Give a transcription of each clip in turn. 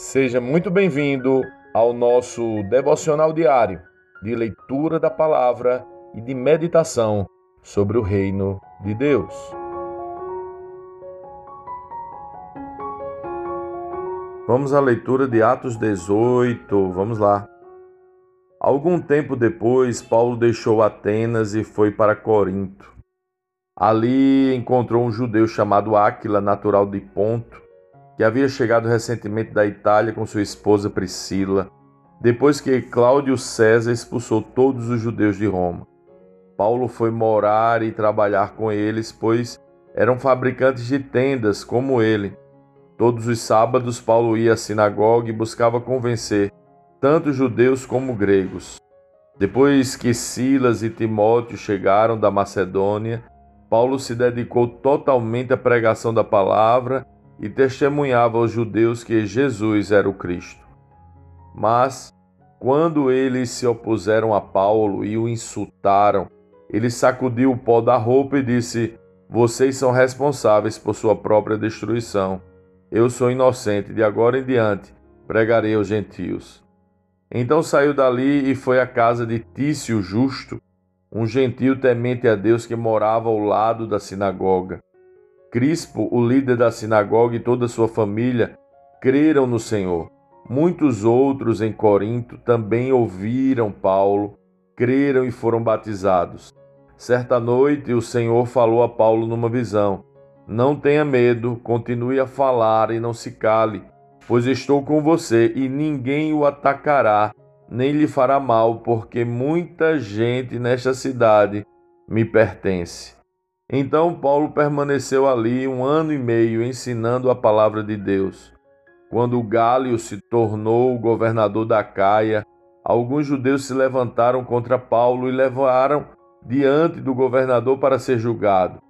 Seja muito bem-vindo ao nosso devocional diário de leitura da palavra e de meditação sobre o reino de Deus. Vamos à leitura de Atos 18, vamos lá. Algum tempo depois, Paulo deixou Atenas e foi para Corinto. Ali encontrou um judeu chamado Áquila, natural de Ponto que havia chegado recentemente da Itália com sua esposa Priscila, depois que Cláudio César expulsou todos os judeus de Roma. Paulo foi morar e trabalhar com eles, pois eram fabricantes de tendas como ele. Todos os sábados, Paulo ia à sinagoga e buscava convencer tanto judeus como gregos. Depois que Silas e Timóteo chegaram da Macedônia, Paulo se dedicou totalmente à pregação da palavra e testemunhava aos judeus que Jesus era o Cristo. Mas, quando eles se opuseram a Paulo e o insultaram, ele sacudiu o pó da roupa e disse: Vocês são responsáveis por sua própria destruição. Eu sou inocente, de agora em diante pregarei aos gentios. Então saiu dali e foi à casa de Tício Justo, um gentio temente a Deus que morava ao lado da sinagoga. Crispo, o líder da sinagoga e toda sua família creram no Senhor. Muitos outros em Corinto também ouviram Paulo, creram e foram batizados. Certa noite, o Senhor falou a Paulo numa visão: Não tenha medo, continue a falar e não se cale, pois estou com você e ninguém o atacará, nem lhe fará mal, porque muita gente nesta cidade me pertence. Então Paulo permaneceu ali um ano e meio ensinando a palavra de Deus. Quando Gálio se tornou governador da Caia, alguns judeus se levantaram contra Paulo e levaram diante do governador para ser julgado.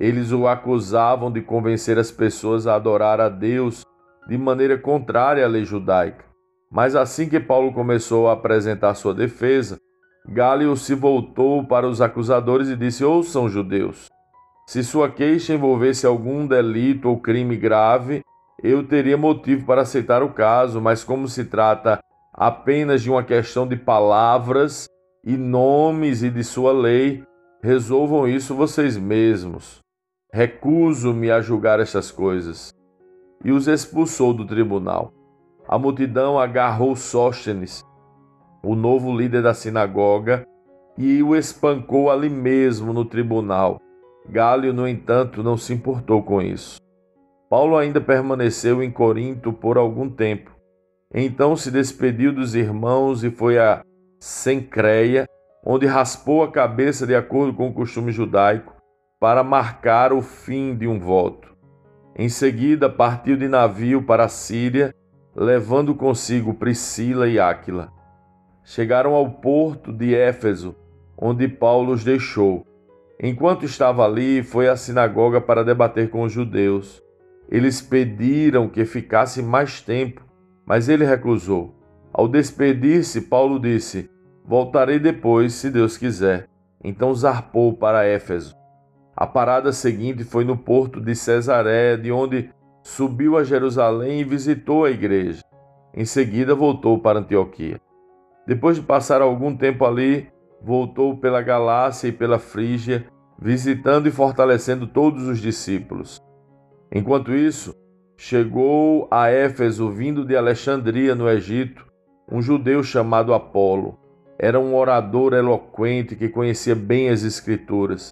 Eles o acusavam de convencer as pessoas a adorar a Deus de maneira contrária à lei judaica. Mas assim que Paulo começou a apresentar sua defesa, Gálio se voltou para os acusadores e disse: Ouçam, judeus, se sua queixa envolvesse algum delito ou crime grave, eu teria motivo para aceitar o caso, mas como se trata apenas de uma questão de palavras e nomes e de sua lei, resolvam isso vocês mesmos. Recuso-me a julgar estas coisas. E os expulsou do tribunal. A multidão agarrou Sóstenes, o novo líder da sinagoga, e o espancou ali mesmo no tribunal Gálio, no entanto, não se importou com isso. Paulo ainda permaneceu em Corinto por algum tempo. Então se despediu dos irmãos e foi a Sencreia, onde raspou a cabeça de acordo com o costume judaico, para marcar o fim de um voto. Em seguida, partiu de navio para a Síria, levando consigo Priscila e Áquila. Chegaram ao porto de Éfeso, onde Paulo os deixou Enquanto estava ali, foi à sinagoga para debater com os judeus. Eles pediram que ficasse mais tempo, mas ele recusou. Ao despedir-se, Paulo disse: Voltarei depois, se Deus quiser. Então zarpou para Éfeso. A parada seguinte foi no porto de Cesaré, de onde subiu a Jerusalém e visitou a igreja. Em seguida voltou para Antioquia. Depois de passar algum tempo ali, voltou pela Galácia e pela Frígia, visitando e fortalecendo todos os discípulos. Enquanto isso, chegou a Éfeso, vindo de Alexandria, no Egito, um judeu chamado Apolo. Era um orador eloquente que conhecia bem as Escrituras.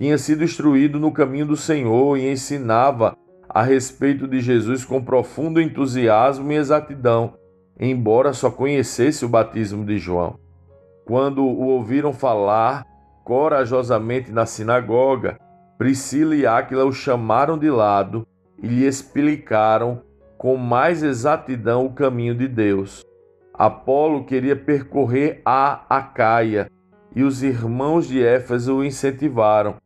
Tinha sido instruído no caminho do Senhor e ensinava a respeito de Jesus com profundo entusiasmo e exatidão, embora só conhecesse o batismo de João. Quando o ouviram falar corajosamente na sinagoga, Priscila e Áquila o chamaram de lado e lhe explicaram com mais exatidão o caminho de Deus. Apolo queria percorrer a Acaia e os irmãos de Éfeso o incentivaram.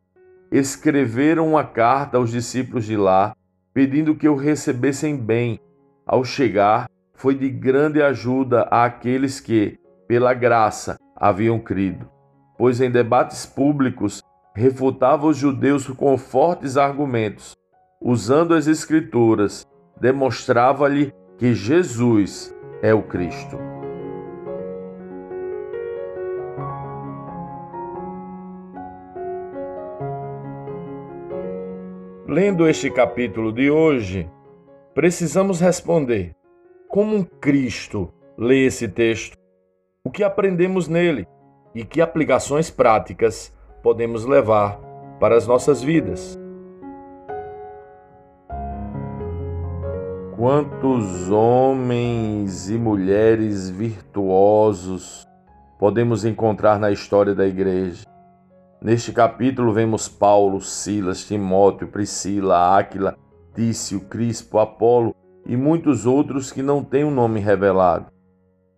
Escreveram uma carta aos discípulos de lá, pedindo que o recebessem bem. Ao chegar, foi de grande ajuda àqueles que, pela graça, haviam crido, pois em debates públicos refutava os judeus com fortes argumentos. Usando as Escrituras, demonstrava-lhe que Jesus é o Cristo. Lendo este capítulo de hoje, precisamos responder: como um Cristo lê esse texto? O que aprendemos nele e que aplicações práticas podemos levar para as nossas vidas? Quantos homens e mulheres virtuosos podemos encontrar na história da igreja? Neste capítulo vemos Paulo, Silas, Timóteo, Priscila, Áquila, Tício, Crispo, Apolo e muitos outros que não têm o um nome revelado.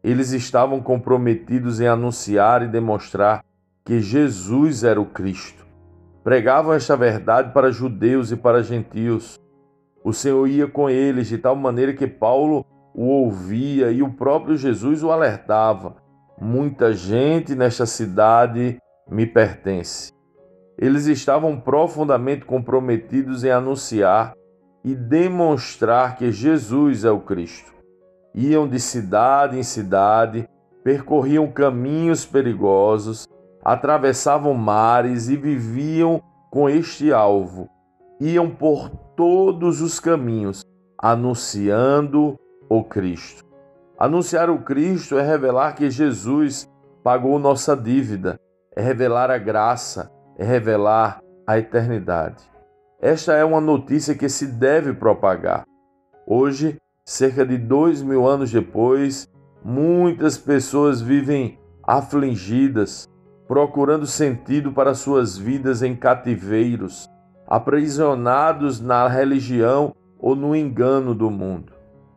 Eles estavam comprometidos em anunciar e demonstrar que Jesus era o Cristo. Pregavam esta verdade para judeus e para gentios. O Senhor ia com eles de tal maneira que Paulo o ouvia e o próprio Jesus o alertava. Muita gente nesta cidade me pertence. Eles estavam profundamente comprometidos em anunciar e demonstrar que Jesus é o Cristo. Iam de cidade em cidade, percorriam caminhos perigosos, atravessavam mares e viviam com este alvo. Iam por todos os caminhos, anunciando o Cristo. Anunciar o Cristo é revelar que Jesus pagou nossa dívida é revelar a graça, é revelar a eternidade. Esta é uma notícia que se deve propagar. Hoje, cerca de dois mil anos depois, muitas pessoas vivem afligidas, procurando sentido para suas vidas em cativeiros, aprisionados na religião ou no engano do mundo.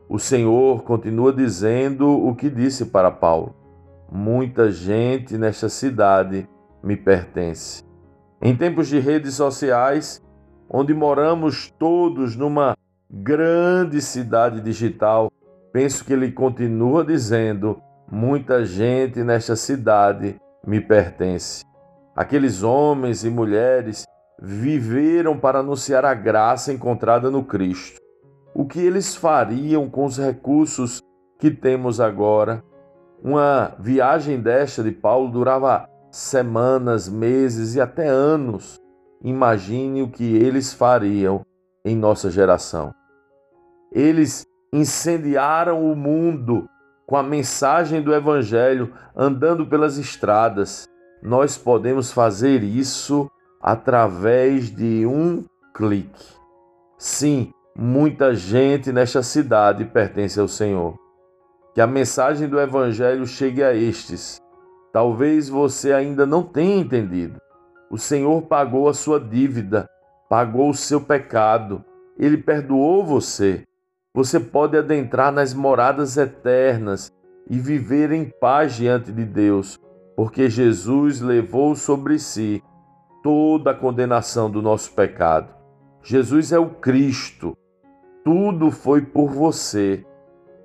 O Senhor continua dizendo o que disse para Paulo: Muita gente nesta cidade me pertence. Em tempos de redes sociais, onde moramos todos numa grande cidade digital, penso que ele continua dizendo: muita gente nesta cidade me pertence. Aqueles homens e mulheres viveram para anunciar a graça encontrada no Cristo. O que eles fariam com os recursos que temos agora? Uma viagem desta de Paulo durava semanas, meses e até anos. Imagine o que eles fariam em nossa geração. Eles incendiaram o mundo com a mensagem do Evangelho andando pelas estradas. Nós podemos fazer isso através de um clique. Sim, muita gente nesta cidade pertence ao Senhor. Que a mensagem do Evangelho chegue a estes Talvez você ainda não tenha entendido. O Senhor pagou a sua dívida, pagou o seu pecado, ele perdoou você. Você pode adentrar nas moradas eternas e viver em paz diante de Deus, porque Jesus levou sobre si toda a condenação do nosso pecado. Jesus é o Cristo. Tudo foi por você.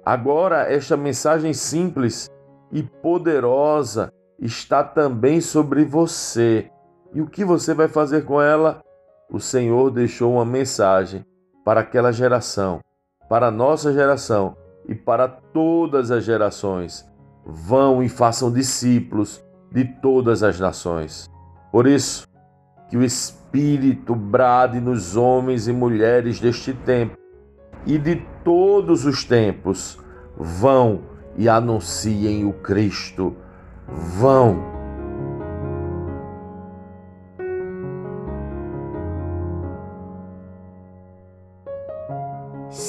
Agora, esta mensagem simples e poderosa está também sobre você. E o que você vai fazer com ela? O Senhor deixou uma mensagem para aquela geração, para a nossa geração e para todas as gerações. Vão e façam discípulos de todas as nações. Por isso, que o Espírito brade nos homens e mulheres deste tempo e de todos os tempos. Vão e anunciem o Cristo vão.